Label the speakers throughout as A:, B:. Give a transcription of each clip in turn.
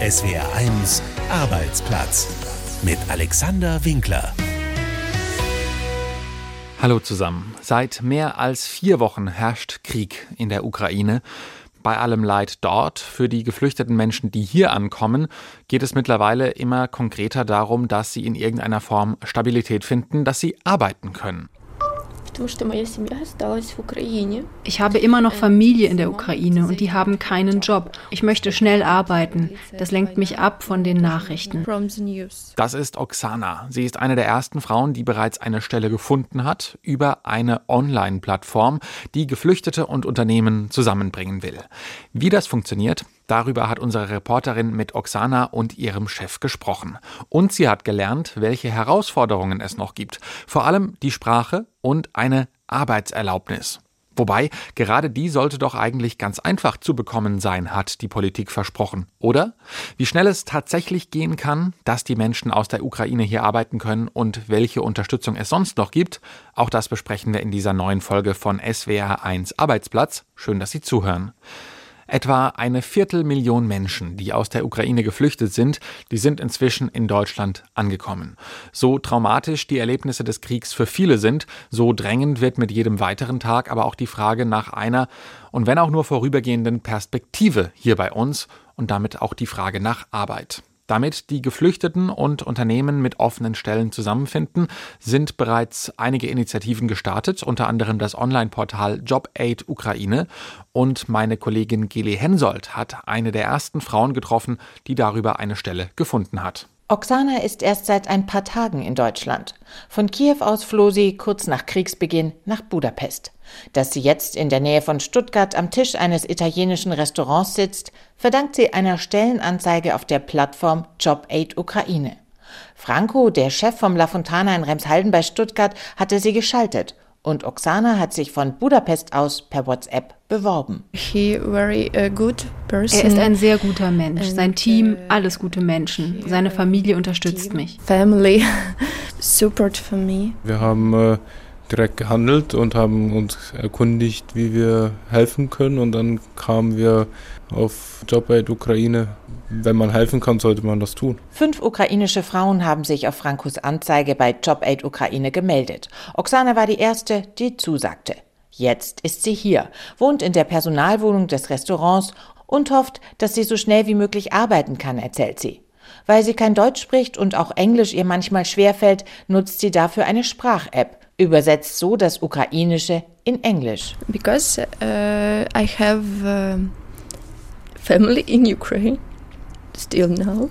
A: SWR1 Arbeitsplatz mit Alexander Winkler.
B: Hallo zusammen. Seit mehr als vier Wochen herrscht Krieg in der Ukraine. Bei allem Leid dort, für die geflüchteten Menschen, die hier ankommen, geht es mittlerweile immer konkreter darum, dass sie in irgendeiner Form Stabilität finden, dass sie arbeiten können.
C: Ich habe immer noch Familie in der Ukraine und die haben keinen Job. Ich möchte schnell arbeiten. Das lenkt mich ab von den Nachrichten.
B: Das ist Oksana. Sie ist eine der ersten Frauen, die bereits eine Stelle gefunden hat über eine Online-Plattform, die Geflüchtete und Unternehmen zusammenbringen will. Wie das funktioniert, Darüber hat unsere Reporterin mit Oksana und ihrem Chef gesprochen. Und sie hat gelernt, welche Herausforderungen es noch gibt. Vor allem die Sprache und eine Arbeitserlaubnis. Wobei, gerade die sollte doch eigentlich ganz einfach zu bekommen sein, hat die Politik versprochen, oder? Wie schnell es tatsächlich gehen kann, dass die Menschen aus der Ukraine hier arbeiten können und welche Unterstützung es sonst noch gibt, auch das besprechen wir in dieser neuen Folge von SWR 1 Arbeitsplatz. Schön, dass Sie zuhören. Etwa eine Viertelmillion Menschen, die aus der Ukraine geflüchtet sind, die sind inzwischen in Deutschland angekommen. So traumatisch die Erlebnisse des Kriegs für viele sind, so drängend wird mit jedem weiteren Tag aber auch die Frage nach einer und wenn auch nur vorübergehenden Perspektive hier bei uns und damit auch die Frage nach Arbeit. Damit die Geflüchteten und Unternehmen mit offenen Stellen zusammenfinden, sind bereits einige Initiativen gestartet, unter anderem das Online-Portal JobAid Ukraine. Und meine Kollegin Geli Hensoldt hat eine der ersten Frauen getroffen, die darüber eine Stelle gefunden hat.
D: Oksana ist erst seit ein paar Tagen in Deutschland. Von Kiew aus floh sie kurz nach Kriegsbeginn nach Budapest. Dass sie jetzt in der Nähe von Stuttgart am Tisch eines italienischen Restaurants sitzt, verdankt sie einer Stellenanzeige auf der Plattform JobAid Ukraine. Franco, der Chef vom La Fontana in Remshalden bei Stuttgart, hatte sie geschaltet und Oksana hat sich von Budapest aus per WhatsApp beworben.
C: Very, uh, er ist ein sehr guter Mensch. Sein Team, uh, alles gute Menschen. Seine Familie unterstützt mich.
E: Family support for me.
F: Wir haben äh, direkt gehandelt und haben uns erkundigt, wie wir helfen können. Und dann kamen wir auf Jobaid Ukraine. Wenn man helfen kann, sollte man das tun.
D: Fünf ukrainische Frauen haben sich auf Frankos Anzeige bei Jobaid Ukraine gemeldet. Oksana war die erste, die zusagte. Jetzt ist sie hier, wohnt in der Personalwohnung des Restaurants und hofft, dass sie so schnell wie möglich arbeiten kann, erzählt sie. Weil sie kein Deutsch spricht und auch Englisch ihr manchmal schwerfällt, nutzt sie dafür eine Sprach-App übersetzt so das Ukrainische in Englisch.
E: Because uh, I have uh, family in Ukraine still now.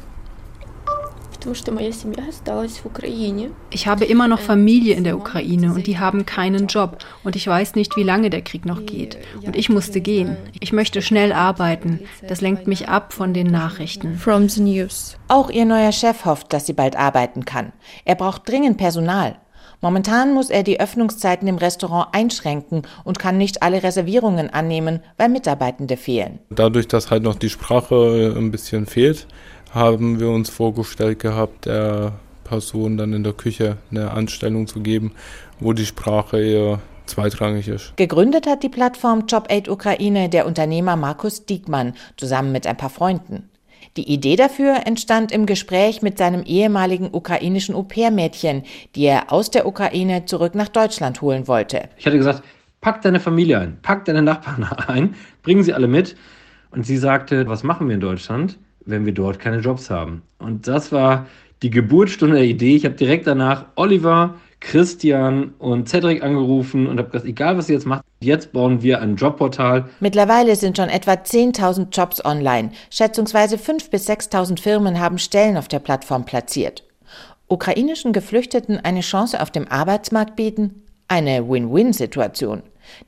C: Ich habe immer noch Familie in der Ukraine und die haben keinen Job und ich weiß nicht, wie lange der Krieg noch geht. Und ich musste gehen. Ich möchte schnell arbeiten. Das lenkt mich ab von den Nachrichten.
D: Auch ihr neuer Chef hofft, dass sie bald arbeiten kann. Er braucht dringend Personal. Momentan muss er die Öffnungszeiten im Restaurant einschränken und kann nicht alle Reservierungen annehmen, weil Mitarbeitende fehlen.
F: Dadurch, dass halt noch die Sprache ein bisschen fehlt, haben wir uns vorgestellt gehabt, der Person dann in der Küche eine Anstellung zu geben, wo die Sprache eher zweitrangig ist.
D: Gegründet hat die Plattform JobAid Ukraine der Unternehmer Markus Diekmann zusammen mit ein paar Freunden. Die Idee dafür entstand im Gespräch mit seinem ehemaligen ukrainischen Au-pair-Mädchen, die er aus der Ukraine zurück nach Deutschland holen wollte.
G: Ich hatte gesagt, pack deine Familie ein, pack deine Nachbarn ein, bringen sie alle mit. Und sie sagte, was machen wir in Deutschland, wenn wir dort keine Jobs haben? Und das war die Geburtsstunde der Idee. Ich habe direkt danach Oliver, Christian und Cedric angerufen und habe gesagt, egal was ihr jetzt macht, jetzt bauen wir ein Jobportal.
D: Mittlerweile sind schon etwa 10.000 Jobs online. Schätzungsweise 5.000 bis 6.000 Firmen haben Stellen auf der Plattform platziert. Ukrainischen Geflüchteten eine Chance auf dem Arbeitsmarkt bieten? Eine Win-Win-Situation.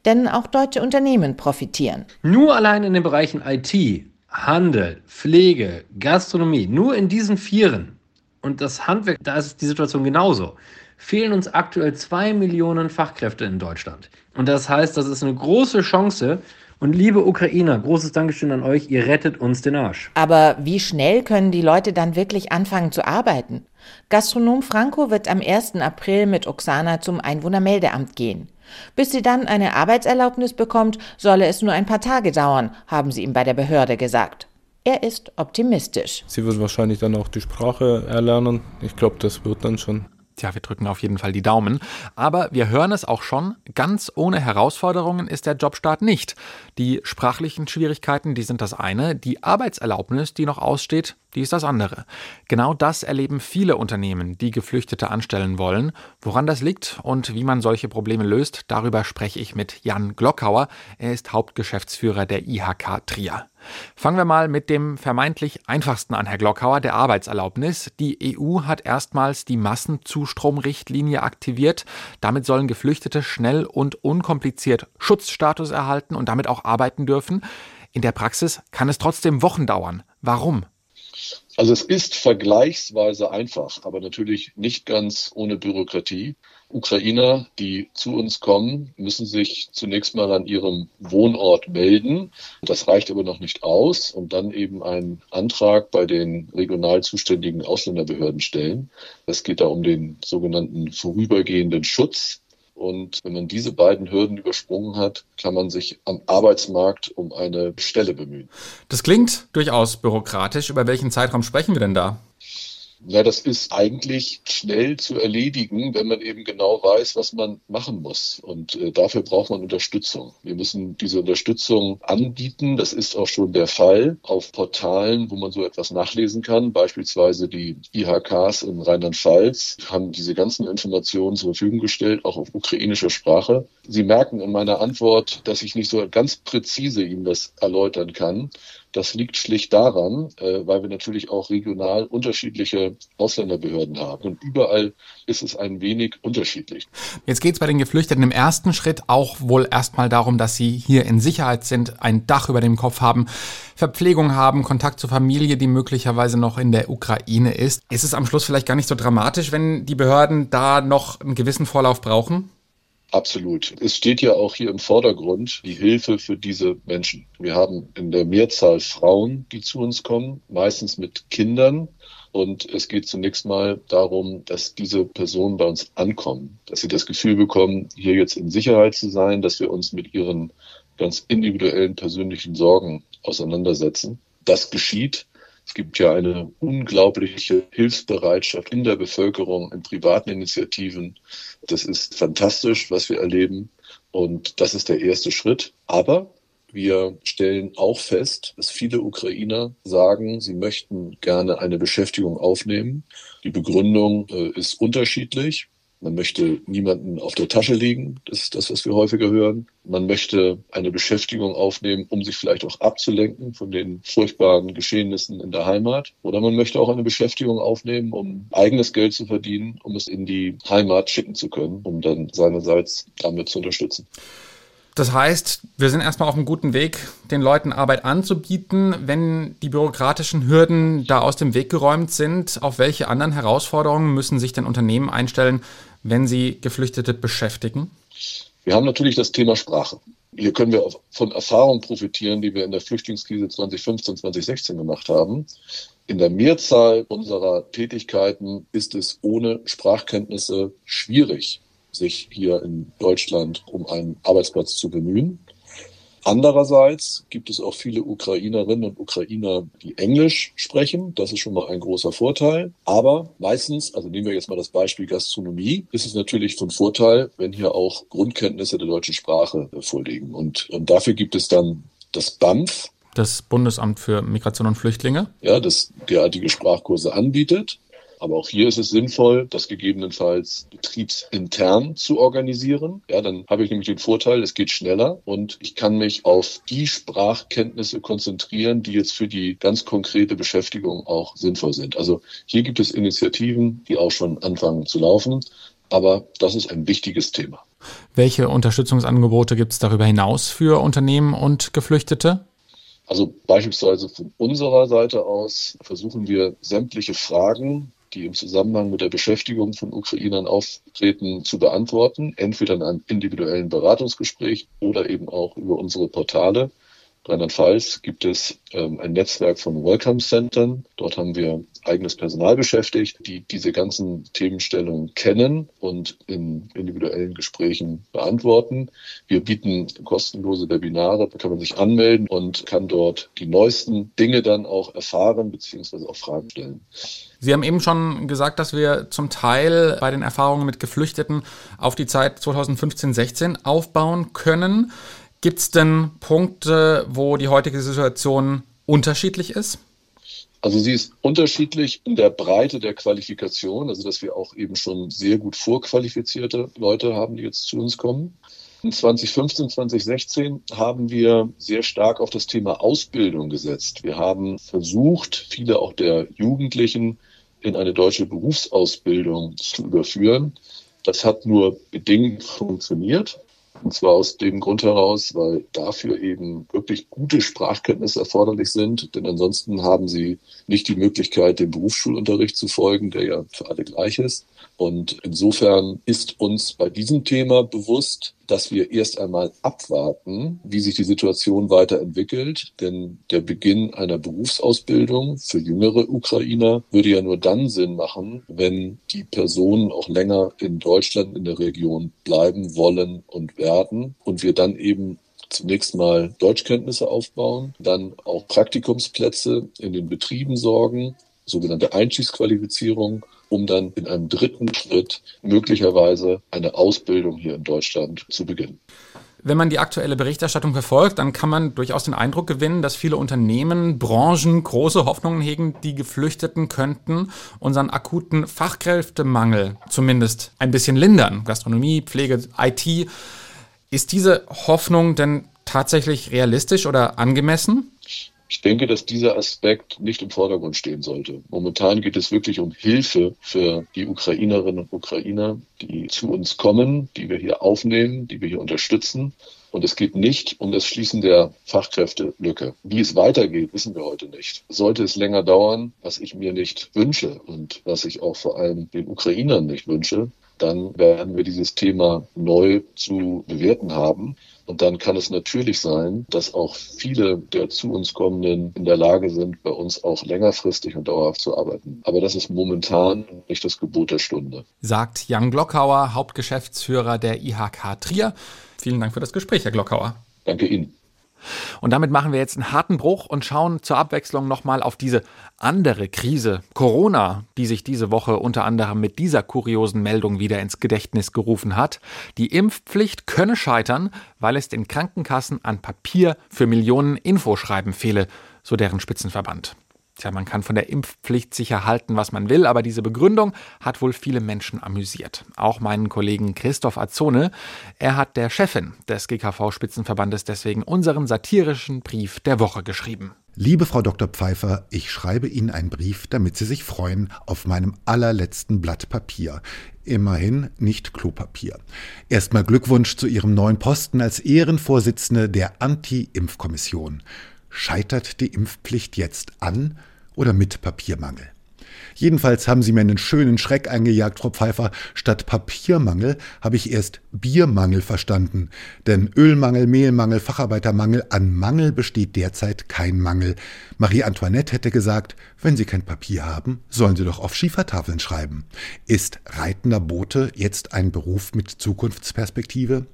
D: Denn auch deutsche Unternehmen profitieren.
G: Nur allein in den Bereichen IT, Handel, Pflege, Gastronomie, nur in diesen Vieren. Und das Handwerk, da ist die Situation genauso fehlen uns aktuell zwei Millionen Fachkräfte in Deutschland. Und das heißt, das ist eine große Chance. Und liebe Ukrainer, großes Dankeschön an euch, ihr rettet uns den Arsch.
D: Aber wie schnell können die Leute dann wirklich anfangen zu arbeiten? Gastronom Franco wird am 1. April mit Oksana zum Einwohnermeldeamt gehen. Bis sie dann eine Arbeitserlaubnis bekommt, solle es nur ein paar Tage dauern, haben sie ihm bei der Behörde gesagt. Er ist optimistisch.
F: Sie wird wahrscheinlich dann auch die Sprache erlernen. Ich glaube, das wird dann schon.
B: Tja, wir drücken auf jeden Fall die Daumen. Aber wir hören es auch schon, ganz ohne Herausforderungen ist der Jobstart nicht. Die sprachlichen Schwierigkeiten, die sind das eine, die Arbeitserlaubnis, die noch aussteht, die ist das andere. Genau das erleben viele Unternehmen, die Geflüchtete anstellen wollen. Woran das liegt und wie man solche Probleme löst, darüber spreche ich mit Jan Glockauer. Er ist Hauptgeschäftsführer der IHK Trier. Fangen wir mal mit dem vermeintlich einfachsten an, Herr Glockauer, der Arbeitserlaubnis. Die EU hat erstmals die Massenzustromrichtlinie aktiviert. Damit sollen Geflüchtete schnell und unkompliziert Schutzstatus erhalten und damit auch arbeiten dürfen. In der Praxis kann es trotzdem Wochen dauern. Warum?
H: Also es ist vergleichsweise einfach, aber natürlich nicht ganz ohne Bürokratie. Ukrainer, die zu uns kommen, müssen sich zunächst mal an ihrem Wohnort melden. Das reicht aber noch nicht aus und dann eben einen Antrag bei den regional zuständigen Ausländerbehörden stellen. Es geht da um den sogenannten vorübergehenden Schutz. Und wenn man diese beiden Hürden übersprungen hat, kann man sich am Arbeitsmarkt um eine Stelle bemühen.
B: Das klingt durchaus bürokratisch. Über welchen Zeitraum sprechen wir denn da?
H: Ja, das ist eigentlich schnell zu erledigen, wenn man eben genau weiß, was man machen muss. Und äh, dafür braucht man Unterstützung. Wir müssen diese Unterstützung anbieten. Das ist auch schon der Fall auf Portalen, wo man so etwas nachlesen kann. Beispielsweise die IHKs in Rheinland-Pfalz haben diese ganzen Informationen zur Verfügung gestellt, auch auf ukrainischer Sprache. Sie merken in meiner Antwort, dass ich nicht so ganz präzise Ihnen das erläutern kann. Das liegt schlicht daran, äh, weil wir natürlich auch regional unterschiedliche Ausländerbehörden haben. Und überall ist es ein wenig unterschiedlich.
B: Jetzt geht es bei den Geflüchteten im ersten Schritt auch wohl erstmal darum, dass sie hier in Sicherheit sind, ein Dach über dem Kopf haben, Verpflegung haben, Kontakt zur Familie, die möglicherweise noch in der Ukraine ist. Ist es am Schluss vielleicht gar nicht so dramatisch, wenn die Behörden da noch einen gewissen Vorlauf brauchen?
H: Absolut. Es steht ja auch hier im Vordergrund die Hilfe für diese Menschen. Wir haben in der Mehrzahl Frauen, die zu uns kommen, meistens mit Kindern. Und es geht zunächst mal darum, dass diese Personen bei uns ankommen, dass sie das Gefühl bekommen, hier jetzt in Sicherheit zu sein, dass wir uns mit ihren ganz individuellen persönlichen Sorgen auseinandersetzen. Das geschieht. Es gibt ja eine unglaubliche Hilfsbereitschaft in der Bevölkerung, in privaten Initiativen. Das ist fantastisch, was wir erleben. Und das ist der erste Schritt. Aber wir stellen auch fest, dass viele Ukrainer sagen, sie möchten gerne eine Beschäftigung aufnehmen. Die Begründung äh, ist unterschiedlich. Man möchte niemanden auf der Tasche liegen, das ist das, was wir häufiger hören. Man möchte eine Beschäftigung aufnehmen, um sich vielleicht auch abzulenken von den furchtbaren Geschehnissen in der Heimat. Oder man möchte auch eine Beschäftigung aufnehmen, um eigenes Geld zu verdienen, um es in die Heimat schicken zu können, um dann seinerseits damit zu unterstützen.
B: Das heißt, wir sind erstmal auf einem guten Weg, den Leuten Arbeit anzubieten. Wenn die bürokratischen Hürden da aus dem Weg geräumt sind, auf welche anderen Herausforderungen müssen sich denn Unternehmen einstellen, wenn sie Geflüchtete beschäftigen?
H: Wir haben natürlich das Thema Sprache. Hier können wir von Erfahrungen profitieren, die wir in der Flüchtlingskrise 2015, 2016 gemacht haben. In der Mehrzahl unserer Tätigkeiten ist es ohne Sprachkenntnisse schwierig, sich hier in Deutschland um einen Arbeitsplatz zu bemühen. Andererseits gibt es auch viele Ukrainerinnen und Ukrainer, die Englisch sprechen. Das ist schon mal ein großer Vorteil. Aber meistens, also nehmen wir jetzt mal das Beispiel Gastronomie, ist es natürlich von Vorteil, wenn hier auch Grundkenntnisse der deutschen Sprache vorliegen. Und, und dafür gibt es dann das BAMF,
B: das Bundesamt für Migration und Flüchtlinge.
H: Ja, das derartige Sprachkurse anbietet. Aber auch hier ist es sinnvoll, das gegebenenfalls betriebsintern zu organisieren. Ja, dann habe ich nämlich den Vorteil, es geht schneller und ich kann mich auf die Sprachkenntnisse konzentrieren, die jetzt für die ganz konkrete Beschäftigung auch sinnvoll sind. Also hier gibt es Initiativen, die auch schon anfangen zu laufen. Aber das ist ein wichtiges Thema.
B: Welche Unterstützungsangebote gibt es darüber hinaus für Unternehmen und Geflüchtete?
H: Also beispielsweise von unserer Seite aus versuchen wir sämtliche Fragen, die im Zusammenhang mit der Beschäftigung von Ukrainern auftreten, zu beantworten, entweder in einem individuellen Beratungsgespräch oder eben auch über unsere Portale. Rheinland-Pfalz gibt es ähm, ein Netzwerk von Welcome Centern. Dort haben wir eigenes Personal beschäftigt, die diese ganzen Themenstellungen kennen und in individuellen Gesprächen beantworten. Wir bieten kostenlose Webinare, da kann man sich anmelden und kann dort die neuesten Dinge dann auch erfahren bzw. auch Fragen stellen.
B: Sie haben eben schon gesagt, dass wir zum Teil bei den Erfahrungen mit Geflüchteten auf die Zeit 2015-16 aufbauen können. Gibt es denn Punkte, wo die heutige Situation unterschiedlich ist?
H: Also sie ist unterschiedlich in der Breite der Qualifikation, also dass wir auch eben schon sehr gut vorqualifizierte Leute haben, die jetzt zu uns kommen. In 2015, 2016 haben wir sehr stark auf das Thema Ausbildung gesetzt. Wir haben versucht, viele auch der Jugendlichen in eine deutsche Berufsausbildung zu überführen. Das hat nur bedingt funktioniert. Und zwar aus dem Grund heraus, weil dafür eben wirklich gute Sprachkenntnisse erforderlich sind. Denn ansonsten haben sie nicht die Möglichkeit, dem Berufsschulunterricht zu folgen, der ja für alle gleich ist. Und insofern ist uns bei diesem Thema bewusst, dass wir erst einmal abwarten, wie sich die Situation weiterentwickelt. Denn der Beginn einer Berufsausbildung für jüngere Ukrainer würde ja nur dann Sinn machen, wenn die Personen auch länger in Deutschland in der Region bleiben wollen und werden und wir dann eben zunächst mal Deutschkenntnisse aufbauen, dann auch Praktikumsplätze in den Betrieben sorgen, sogenannte Einstiegsqualifizierung um dann in einem dritten Schritt möglicherweise eine Ausbildung hier in Deutschland zu beginnen.
B: Wenn man die aktuelle Berichterstattung verfolgt, dann kann man durchaus den Eindruck gewinnen, dass viele Unternehmen, Branchen große Hoffnungen hegen, die Geflüchteten könnten unseren akuten Fachkräftemangel zumindest ein bisschen lindern. Gastronomie, Pflege, IT. Ist diese Hoffnung denn tatsächlich realistisch oder angemessen?
H: Ich denke, dass dieser Aspekt nicht im Vordergrund stehen sollte. Momentan geht es wirklich um Hilfe für die Ukrainerinnen und Ukrainer, die zu uns kommen, die wir hier aufnehmen, die wir hier unterstützen. Und es geht nicht um das Schließen der Fachkräftelücke. Wie es weitergeht, wissen wir heute nicht. Sollte es länger dauern, was ich mir nicht wünsche und was ich auch vor allem den Ukrainern nicht wünsche, dann werden wir dieses Thema neu zu bewerten haben. Und dann kann es natürlich sein, dass auch viele der zu uns kommenden in der Lage sind, bei uns auch längerfristig und dauerhaft zu arbeiten. Aber das ist momentan nicht das Gebot der Stunde.
B: Sagt Jan Glockauer, Hauptgeschäftsführer der IHK Trier. Vielen Dank für das Gespräch, Herr Glockauer.
H: Danke Ihnen.
B: Und damit machen wir jetzt einen harten Bruch und schauen zur Abwechslung nochmal auf diese andere Krise, Corona, die sich diese Woche unter anderem mit dieser kuriosen Meldung wieder ins Gedächtnis gerufen hat. Die Impfpflicht könne scheitern, weil es den Krankenkassen an Papier für Millionen Infoschreiben fehle, so deren Spitzenverband. Tja, man kann von der Impfpflicht sicher halten, was man will, aber diese Begründung hat wohl viele Menschen amüsiert. Auch meinen Kollegen Christoph Azone. Er hat der Chefin des GKV-Spitzenverbandes deswegen unseren satirischen Brief der Woche geschrieben.
I: Liebe Frau Dr. Pfeiffer, ich schreibe Ihnen einen Brief, damit Sie sich freuen auf meinem allerletzten Blatt Papier. Immerhin nicht Klopapier. Erstmal Glückwunsch zu Ihrem neuen Posten als Ehrenvorsitzende der Anti-Impfkommission. Scheitert die Impfpflicht jetzt an? Oder mit Papiermangel. Jedenfalls haben Sie mir einen schönen Schreck eingejagt, Frau Pfeiffer. Statt Papiermangel habe ich erst Biermangel verstanden. Denn Ölmangel, Mehlmangel, Facharbeitermangel, an Mangel besteht derzeit kein Mangel. Marie Antoinette hätte gesagt, wenn Sie kein Papier haben, sollen Sie doch auf Schiefertafeln schreiben. Ist reitender Bote jetzt ein Beruf mit Zukunftsperspektive?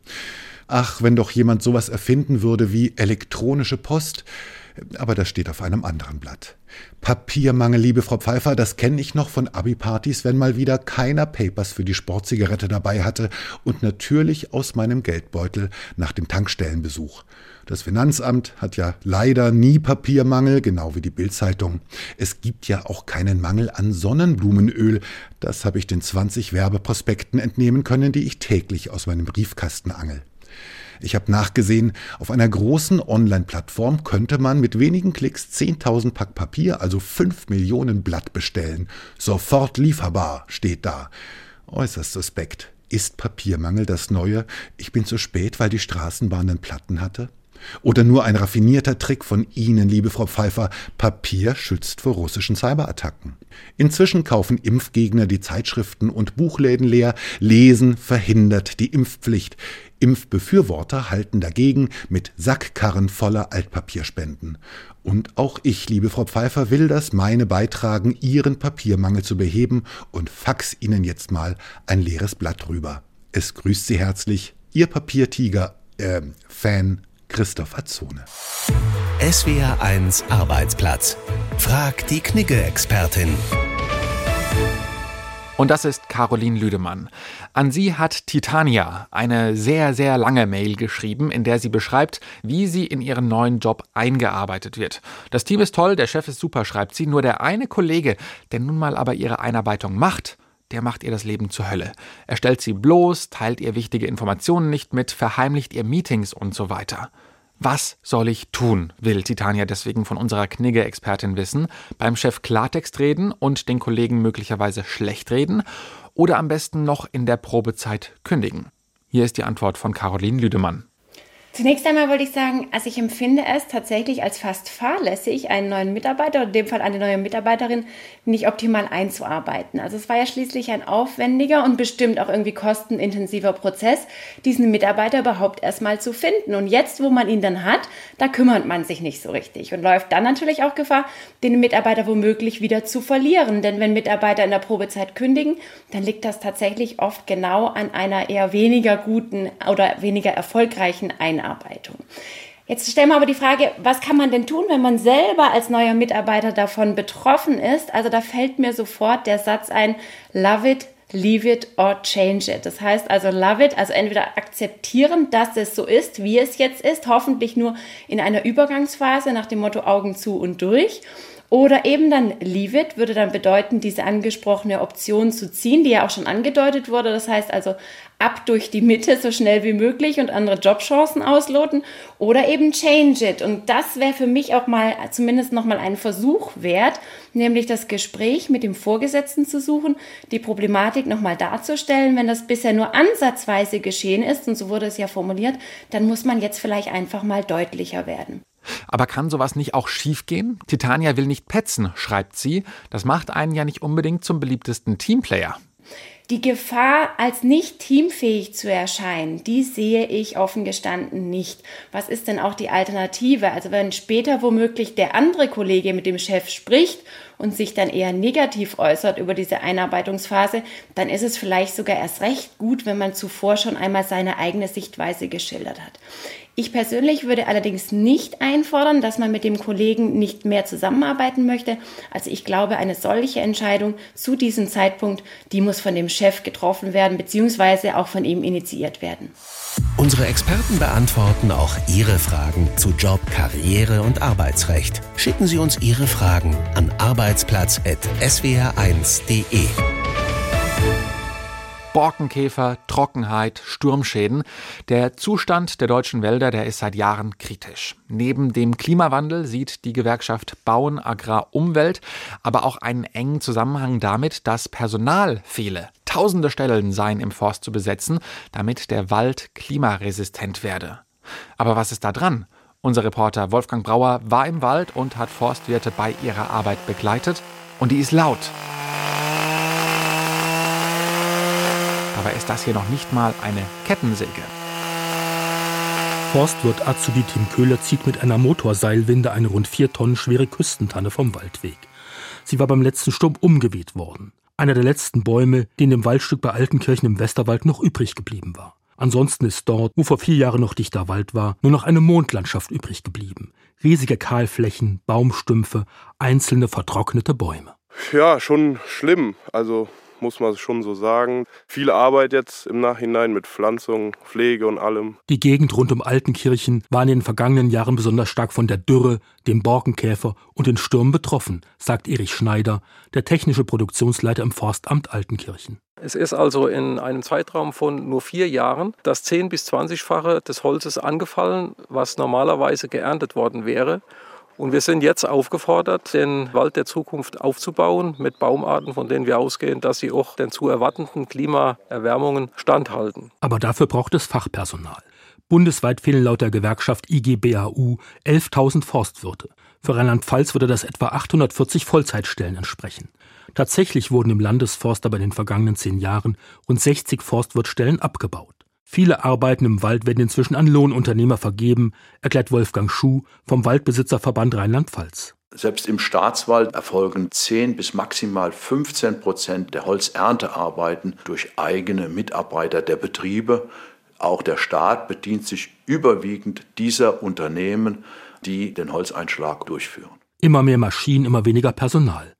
I: Ach, wenn doch jemand sowas erfinden würde wie elektronische Post. Aber das steht auf einem anderen Blatt. Papiermangel, liebe Frau Pfeiffer, das kenne ich noch von Abi-Partys, wenn mal wieder keiner Papers für die Sportzigarette dabei hatte und natürlich aus meinem Geldbeutel nach dem Tankstellenbesuch. Das Finanzamt hat ja leider nie Papiermangel, genau wie die Bildzeitung. Es gibt ja auch keinen Mangel an Sonnenblumenöl. Das habe ich den 20 Werbeprospekten entnehmen können, die ich täglich aus meinem Briefkasten angel. Ich habe nachgesehen, auf einer großen Online-Plattform könnte man mit wenigen Klicks 10.000 Pack Papier, also 5 Millionen Blatt bestellen. Sofort lieferbar steht da. Äußerst suspekt. Ist Papiermangel das Neue? Ich bin zu spät, weil die Straßenbahn den Platten hatte? Oder nur ein raffinierter Trick von Ihnen, liebe Frau Pfeiffer, Papier schützt vor russischen Cyberattacken. Inzwischen kaufen Impfgegner die Zeitschriften und Buchläden leer, Lesen verhindert die Impfpflicht. Impfbefürworter halten dagegen mit Sackkarren voller Altpapierspenden. Und auch ich, liebe Frau Pfeiffer, will das meine beitragen, Ihren Papiermangel zu beheben und fax Ihnen jetzt mal ein leeres Blatt rüber. Es grüßt Sie herzlich, Ihr Papiertiger, äh, Fan Christopher Zone.
A: SWR 1 Arbeitsplatz. Frag die Knigge-Expertin.
B: Und das ist Caroline Lüdemann. An sie hat Titania eine sehr, sehr lange Mail geschrieben, in der sie beschreibt, wie sie in ihren neuen Job eingearbeitet wird. Das Team ist toll, der Chef ist super, schreibt sie, nur der eine Kollege, der nun mal aber ihre Einarbeitung macht, der macht ihr das Leben zur Hölle. Er stellt sie bloß, teilt ihr wichtige Informationen nicht mit, verheimlicht ihr Meetings und so weiter. Was soll ich tun, will Titania deswegen von unserer Knigge-Expertin wissen. Beim Chef Klartext reden und den Kollegen möglicherweise schlecht reden oder am besten noch in der Probezeit kündigen. Hier ist die Antwort von Caroline Lüdemann.
J: Zunächst einmal wollte ich sagen, also ich empfinde es tatsächlich als fast fahrlässig, einen neuen Mitarbeiter oder in dem Fall eine neue Mitarbeiterin nicht optimal einzuarbeiten. Also es war ja schließlich ein aufwendiger und bestimmt auch irgendwie kostenintensiver Prozess, diesen Mitarbeiter überhaupt erstmal zu finden. Und jetzt, wo man ihn dann hat, da kümmert man sich nicht so richtig und läuft dann natürlich auch Gefahr, den Mitarbeiter womöglich wieder zu verlieren. Denn wenn Mitarbeiter in der Probezeit kündigen, dann liegt das tatsächlich oft genau an einer eher weniger guten oder weniger erfolgreichen Einarbeitung. Einarbeitung. Jetzt stellen wir aber die Frage, was kann man denn tun, wenn man selber als neuer Mitarbeiter davon betroffen ist? Also da fällt mir sofort der Satz ein, love it, leave it or change it. Das heißt also love it, also entweder akzeptieren, dass es so ist, wie es jetzt ist, hoffentlich nur in einer Übergangsphase nach dem Motto Augen zu und durch oder eben dann Leave It würde dann bedeuten, diese angesprochene Option zu ziehen, die ja auch schon angedeutet wurde. Das heißt also ab durch die Mitte so schnell wie möglich und andere Jobchancen ausloten oder eben Change It. Und das wäre für mich auch mal zumindest nochmal ein Versuch wert, nämlich das Gespräch mit dem Vorgesetzten zu suchen, die Problematik nochmal darzustellen. Wenn das bisher nur ansatzweise geschehen ist, und so wurde es ja formuliert, dann muss man jetzt vielleicht einfach mal deutlicher werden.
B: Aber kann sowas nicht auch schiefgehen? Titania will nicht petzen, schreibt sie. Das macht einen ja nicht unbedingt zum beliebtesten Teamplayer.
J: Die Gefahr, als nicht teamfähig zu erscheinen, die sehe ich offen gestanden nicht. Was ist denn auch die Alternative? Also wenn später womöglich der andere Kollege mit dem Chef spricht und sich dann eher negativ äußert über diese Einarbeitungsphase, dann ist es vielleicht sogar erst recht gut, wenn man zuvor schon einmal seine eigene Sichtweise geschildert hat. Ich persönlich würde allerdings nicht einfordern, dass man mit dem Kollegen nicht mehr zusammenarbeiten möchte. Also ich glaube, eine solche Entscheidung zu diesem Zeitpunkt, die muss von dem Chef getroffen werden, beziehungsweise auch von ihm initiiert werden.
A: Unsere Experten beantworten auch Ihre Fragen zu Job, Karriere und Arbeitsrecht. Schicken Sie uns Ihre Fragen an arbeitsplatz.swr1.de.
B: Borkenkäfer, Trockenheit, Sturmschäden. Der Zustand der deutschen Wälder, der ist seit Jahren kritisch. Neben dem Klimawandel sieht die Gewerkschaft Bauen, Agrar, Umwelt aber auch einen engen Zusammenhang damit, dass Personal fehle. Tausende Stellen seien im Forst zu besetzen, damit der Wald klimaresistent werde. Aber was ist da dran? Unser Reporter Wolfgang Brauer war im Wald und hat Forstwirte bei ihrer Arbeit begleitet. Und die ist laut. Dabei ist das hier noch nicht mal eine Kettensäge.
K: Forstwirt Azubi Tim Köhler zieht mit einer Motorseilwinde eine rund vier Tonnen schwere Küstentanne vom Waldweg. Sie war beim letzten Sturm umgeweht worden. Einer der letzten Bäume, die in dem Waldstück bei Altenkirchen im Westerwald noch übrig geblieben war. Ansonsten ist dort, wo vor vier Jahren noch dichter Wald war, nur noch eine Mondlandschaft übrig geblieben. Riesige Kahlflächen, Baumstümpfe, einzelne vertrocknete Bäume.
L: Ja, schon schlimm. Also muss man schon so sagen. Viel Arbeit jetzt im Nachhinein mit Pflanzung, Pflege und allem.
K: Die Gegend rund um Altenkirchen war in den vergangenen Jahren besonders stark von der Dürre, dem Borkenkäfer und den Stürmen betroffen, sagt Erich Schneider, der technische Produktionsleiter im Forstamt Altenkirchen.
M: Es ist also in einem Zeitraum von nur vier Jahren das 10 bis 20-fache des Holzes angefallen, was normalerweise geerntet worden wäre. Und wir sind jetzt aufgefordert, den Wald der Zukunft aufzubauen mit Baumarten, von denen wir ausgehen, dass sie auch den zu erwartenden Klimaerwärmungen standhalten.
K: Aber dafür braucht es Fachpersonal. Bundesweit fehlen laut der Gewerkschaft IGBAU 11.000 Forstwirte. Für Rheinland-Pfalz würde das etwa 840 Vollzeitstellen entsprechen. Tatsächlich wurden im Landesforst aber in den vergangenen zehn Jahren rund 60 Forstwirtstellen abgebaut. Viele Arbeiten im Wald werden inzwischen an Lohnunternehmer vergeben, erklärt Wolfgang Schuh vom Waldbesitzerverband Rheinland-Pfalz.
N: Selbst im Staatswald erfolgen 10 bis maximal 15 Prozent der Holzerntearbeiten durch eigene Mitarbeiter der Betriebe. Auch der Staat bedient sich überwiegend dieser Unternehmen, die den Holzeinschlag durchführen.
K: Immer mehr Maschinen, immer weniger Personal.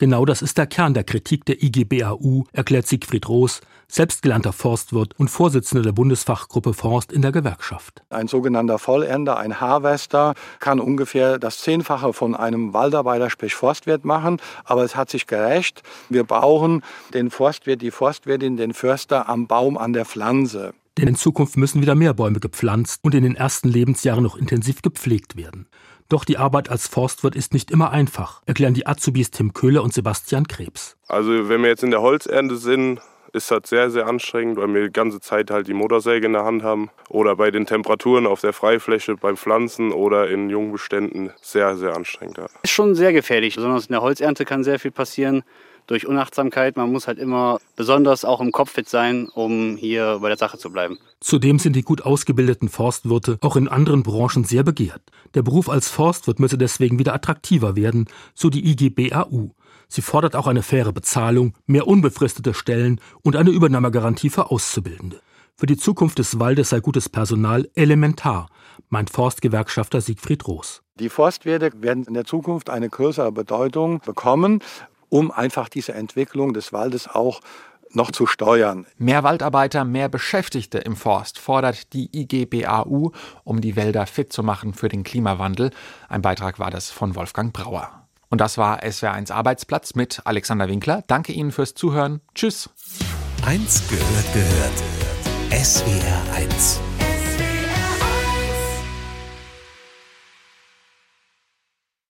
K: Genau das ist der Kern der Kritik der IGBAU, erklärt Siegfried Roos, selbstgelernter Forstwirt und Vorsitzender der Bundesfachgruppe Forst in der Gewerkschaft.
O: Ein sogenannter Vollender, ein Harvester, kann ungefähr das Zehnfache von einem Waldarbeiter, sprich Forstwirt machen. Aber es hat sich gerecht. Wir brauchen den Forstwirt, die Forstwirtin, den Förster am Baum, an der Pflanze.
K: Denn in Zukunft müssen wieder mehr Bäume gepflanzt und in den ersten Lebensjahren noch intensiv gepflegt werden. Doch die Arbeit als Forstwirt ist nicht immer einfach, erklären die Azubis Tim Köhler und Sebastian Krebs.
L: Also wenn wir jetzt in der Holzernte sind, ist das sehr, sehr anstrengend, weil wir die ganze Zeit halt die Motorsäge in der Hand haben. Oder bei den Temperaturen auf der Freifläche beim Pflanzen oder in Jungbeständen sehr, sehr anstrengend. Ja.
P: Ist schon sehr gefährlich, besonders in der Holzernte kann sehr viel passieren durch Unachtsamkeit. Man muss halt immer besonders auch im Kopf fit sein, um hier bei der Sache zu bleiben.
K: Zudem sind die gut ausgebildeten Forstwirte auch in anderen Branchen sehr begehrt. Der Beruf als Forstwirt müsse deswegen wieder attraktiver werden, so die IGBAU. Sie fordert auch eine faire Bezahlung, mehr unbefristete Stellen und eine Übernahmegarantie für Auszubildende. Für die Zukunft des Waldes sei gutes Personal elementar, meint Forstgewerkschafter Siegfried Roos.
O: Die Forstwirte werden in der Zukunft eine größere Bedeutung bekommen, um einfach diese Entwicklung des Waldes auch noch zu steuern.
B: Mehr Waldarbeiter, mehr Beschäftigte im Forst fordert die IGBAU, um die Wälder fit zu machen für den Klimawandel. Ein Beitrag war das von Wolfgang Brauer. Und das war SWR1 Arbeitsplatz mit Alexander Winkler. Danke Ihnen fürs Zuhören. Tschüss.
A: Eins gehört gehört. SWR1